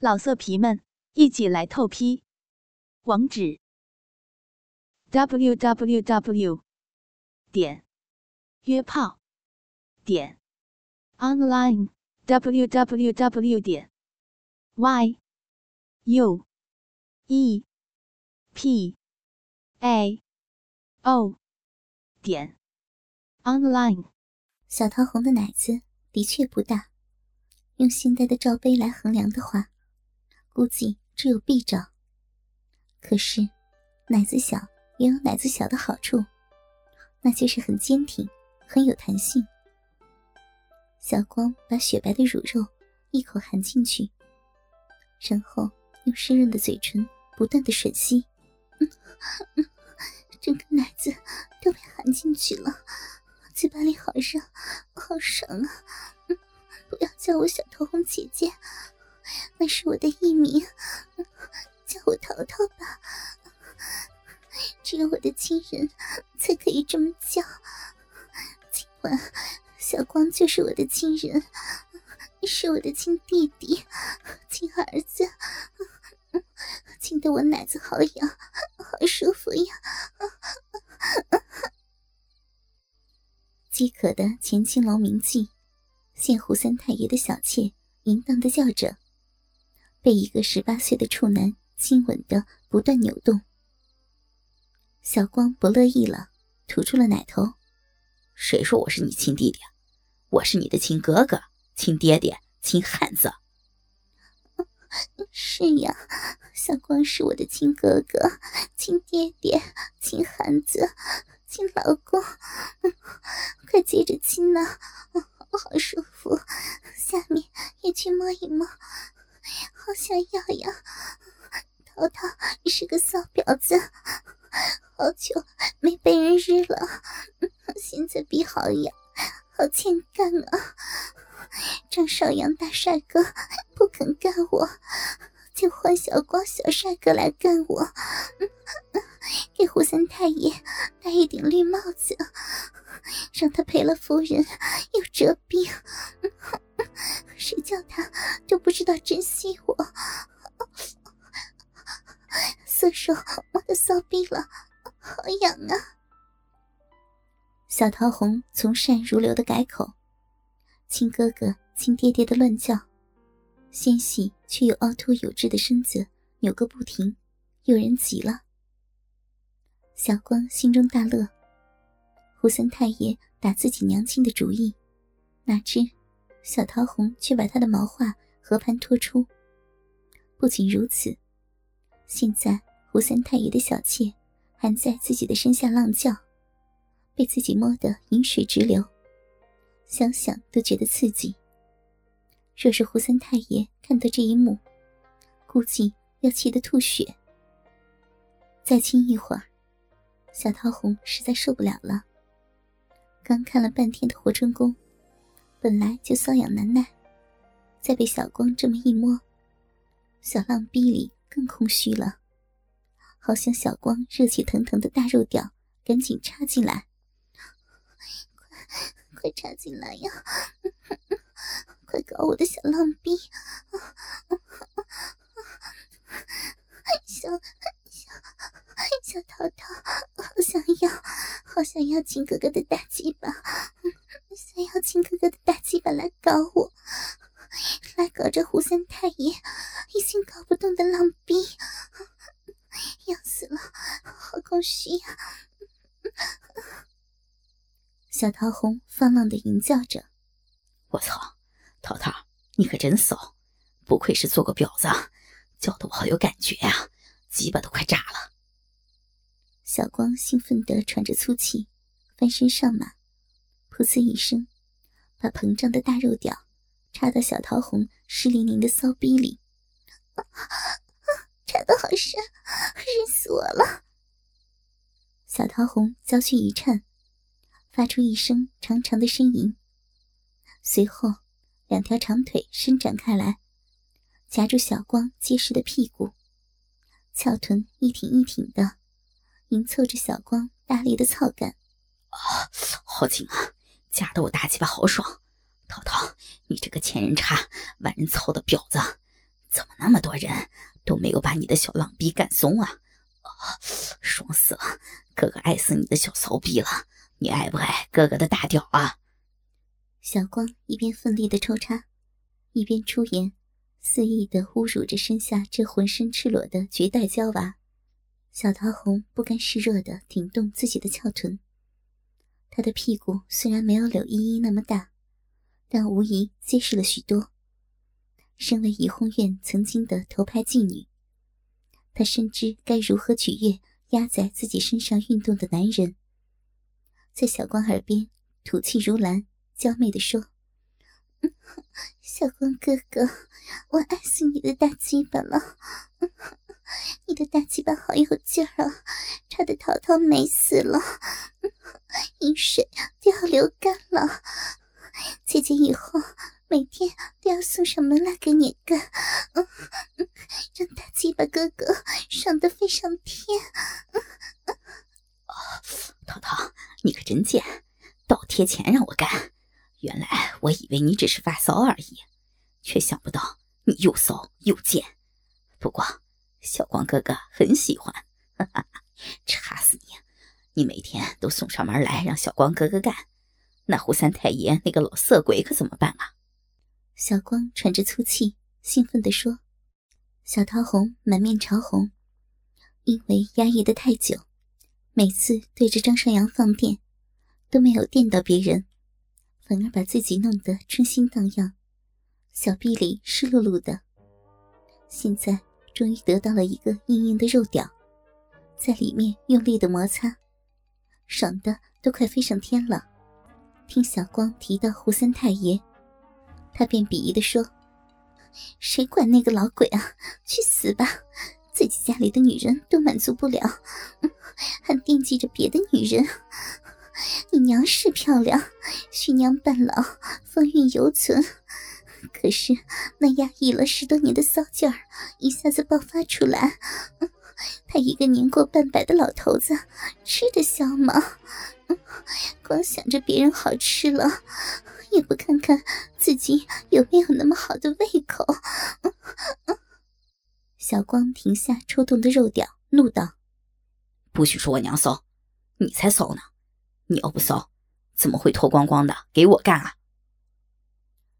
老色皮们，一起来透批！网址：w w w 点约炮点 online w w w 点 y u e p a o 点 online。小桃红的奶子的确不大，用现代的罩杯来衡量的话。估计只有臂长，可是奶子小也有奶子小的好处，那就是很坚挺，很有弹性。小光把雪白的乳肉一口含进去，然后用湿润的嘴唇不断的吮吸，整个奶子都被含进去了，嘴巴里好热，好爽啊！不要叫我小桃红姐姐。那是我的艺名，叫我淘淘吧。只有我的亲人才可以这么叫。今晚，小光就是我的亲人，是我的亲弟弟、亲儿子，亲得我奶子好痒，好舒服呀！饥渴的前青楼名妓，现胡三太爷的小妾，淫荡的叫着。被一个十八岁的处男亲吻的不断扭动，小光不乐意了，吐出了奶头。谁说我是你亲弟弟？我是你的亲哥哥、亲爹爹、亲汉子。是呀，小光是我的亲哥哥、亲爹爹、亲汉子、亲老公。快接着亲呐，舒服，下面也去摸一摸。好想要呀！淘淘是个骚婊子，好久没被人日了，现在比好痒，好欠干啊！大帅哥不肯干我，就换小光小帅哥来干我，给胡三太爷戴一顶绿帽子，让他赔了夫人又折兵。谁叫他就不知道珍惜我？色手我的骚逼了，好痒啊！小桃红从善如流的改口，亲哥哥、亲爹爹的乱叫，纤细却又凹凸有致的身子扭个不停，诱人极了。小光心中大乐，胡三太爷打自己娘亲的主意，哪知。小桃红却把他的毛发和盘托出。不仅如此，现在胡三太爷的小妾还在自己的身下浪叫，被自己摸得饮水直流，想想都觉得刺激。若是胡三太爷看到这一幕，估计要气得吐血。再亲一会儿，小桃红实在受不了了。刚看了半天的活春宫。本来就瘙痒难耐，再被小光这么一摸，小浪逼里更空虚了，好像小光热气腾腾的大肉屌赶紧插进来，快快插进来呀！浪逼！小小小桃桃，好想要，好想要亲哥哥的大鸡巴！想要亲哥哥的大鸡巴来搞我，来搞这胡三太爷一心搞不动的浪逼，要死了，好空虚呀！小桃红放浪的吟叫着：“我操，你可真骚，不愧是做过婊子，叫得我好有感觉啊，鸡巴都快炸了。”小光兴奋地喘着粗气，翻身上马。噗呲一声，把膨胀的大肉屌插到小桃红湿淋淋的骚逼里，插的好深，热死我了！小桃红娇躯一颤，发出一声长长的呻吟，随后两条长腿伸展开来，夹住小光结实的屁股，翘臀一挺一挺的，迎凑着小光大力的操干。啊，好紧啊！夹得我大鸡巴好爽，涛涛，你这个千人插万人操的婊子，怎么那么多人都没有把你的小浪逼干松啊？啊，爽死了！哥哥爱死你的小骚逼了！你爱不爱哥哥的大屌啊？小光一边奋力的抽插，一边出言，肆意的侮辱着身下这浑身赤裸的绝代娇娃。小桃红不甘示弱的挺动自己的翘臀，她的屁股虽然没有柳依依那么大，但无疑结实了许多。身为怡红院曾经的头牌妓女，她深知该如何取悦压在自己身上运动的男人。在小光耳边吐气如兰。娇媚的说：“小光哥哥，我爱死你的大鸡巴了！你的大鸡巴好有劲儿啊，差的淘淘美死了，饮水都要流干了。姐姐以后每天都要送上门来给你干，让大鸡巴哥哥爽得飞上天。”淘淘，你可真贱，倒贴钱让我干。以为你只是发骚而已，却想不到你又骚又贱。不过小光哥哥很喜欢，哈哈哈，插死你！你每天都送上门来让小光哥哥干，那胡三太爷那个老色鬼可怎么办啊？小光喘着粗气，兴奋地说：“小桃红满面潮红，因为压抑的太久，每次对着张尚阳放电，都没有电到别人。”反而把自己弄得春心荡漾，小臂里湿漉漉的。现在终于得到了一个硬硬的肉屌，在里面用力的摩擦，爽的都快飞上天了。听小光提到胡三太爷，他便鄙夷的说：“谁管那个老鬼啊？去死吧！自己家里的女人都满足不了，还惦记着别的女人。”你娘是漂亮，徐娘半老，风韵犹存。可是那压抑了十多年的骚劲儿一下子爆发出来，他一个年过半百的老头子，吃得消吗？光想着别人好吃了，也不看看自己有没有那么好的胃口。小光停下抽动的肉屌，怒道：“不许说我娘骚，你才骚呢！”你要不骚，怎么会脱光光的给我干啊？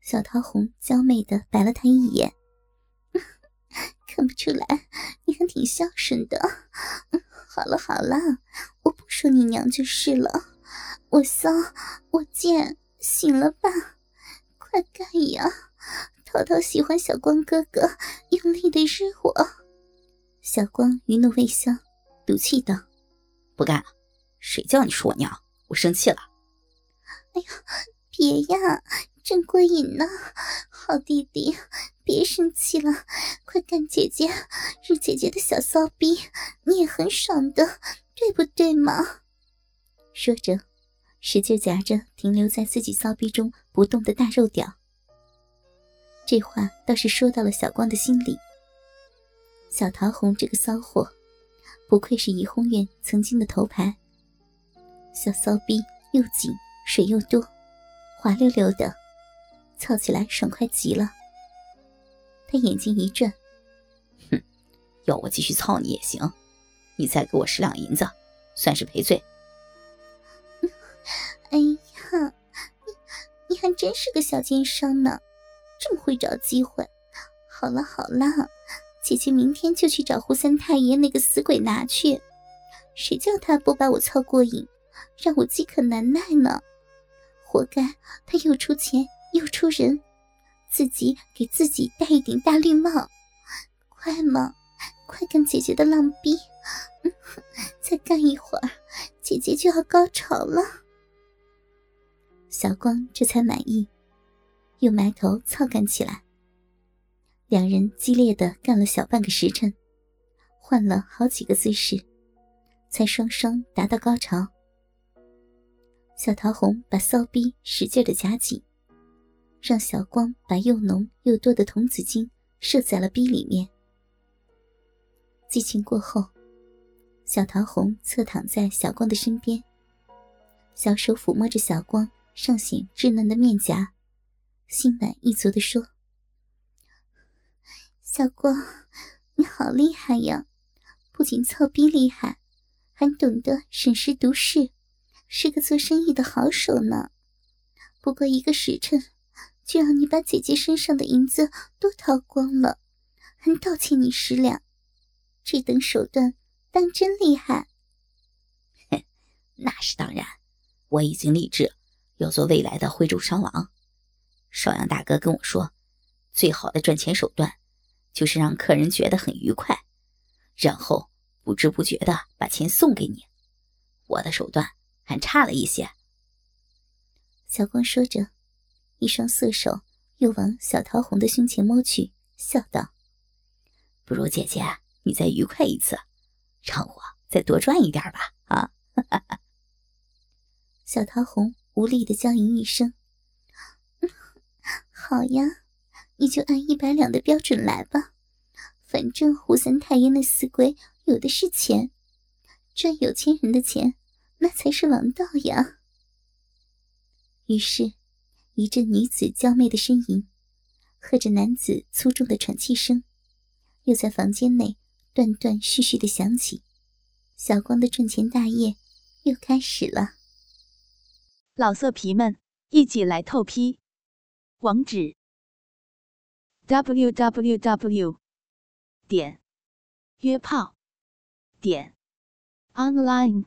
小桃红娇媚的白了他一眼，看不出来，你还挺孝顺的。好了好了，我不说你娘就是了。我骚，我贱，醒了吧？快干呀！淘淘喜欢小光哥哥用力的日我。小光余怒未消，赌气道：“不干，谁叫你说我娘？”我生气了，哎呀，别呀，真过瘾呢！好弟弟，别生气了，快干姐姐，日姐姐的小骚逼，你也很爽的，对不对嘛？说着，使劲夹着停留在自己骚逼中不动的大肉屌。这话倒是说到了小光的心里。小桃红这个骚货，不愧是怡红院曾经的头牌。小骚逼又紧，水又多，滑溜溜的，操起来爽快极了。他眼睛一转，哼，要我继续操你也行，你再给我十两银子，算是赔罪。哎呀，你你还真是个小奸商呢，这么会找机会。好了好了，姐姐明天就去找胡三太爷那个死鬼拿去，谁叫他不把我操过瘾。让我饥渴难耐呢，活该他又出钱又出人，自己给自己戴一顶大绿帽。快嘛，快干姐姐的浪逼，再干一会儿，姐姐就要高潮了。小光这才满意，又埋头操干起来。两人激烈的干了小半个时辰，换了好几个姿势，才双双达到高潮。小桃红把骚逼使劲的夹紧，让小光把又浓又多的童子精射在了逼里面。激情过后，小桃红侧躺在小光的身边，小手抚摸着小光尚显稚嫩的面颊，心满意足地说：“小光，你好厉害呀！不仅操逼厉害，还懂得审时度势，是个做生意的好手呢。不过一个时辰，就让你把姐姐身上的银子都掏光了，还倒欠你十两。这等手段，当真厉害。哼，那是当然。我已经立志要做未来的徽州商王。少阳大哥跟我说，最好的赚钱手段，就是让客人觉得很愉快，然后不知不觉的把钱送给你。我的手段还差了一些。小光说着，一双色手又往小桃红的胸前摸去，笑道：“不如姐姐你再愉快一次，让我再多赚一点吧。”啊！小桃红无力的娇吟一声。好呀，你就按一百两的标准来吧。反正胡三太爷那死鬼有的是钱，赚有钱人的钱，那才是王道呀。于是，一阵女子娇媚的呻吟，和着男子粗重的喘气声，又在房间内断断续续的响起。小光的赚钱大业又开始了。老色皮们，一起来透批！网址：w w w. 点约炮点 online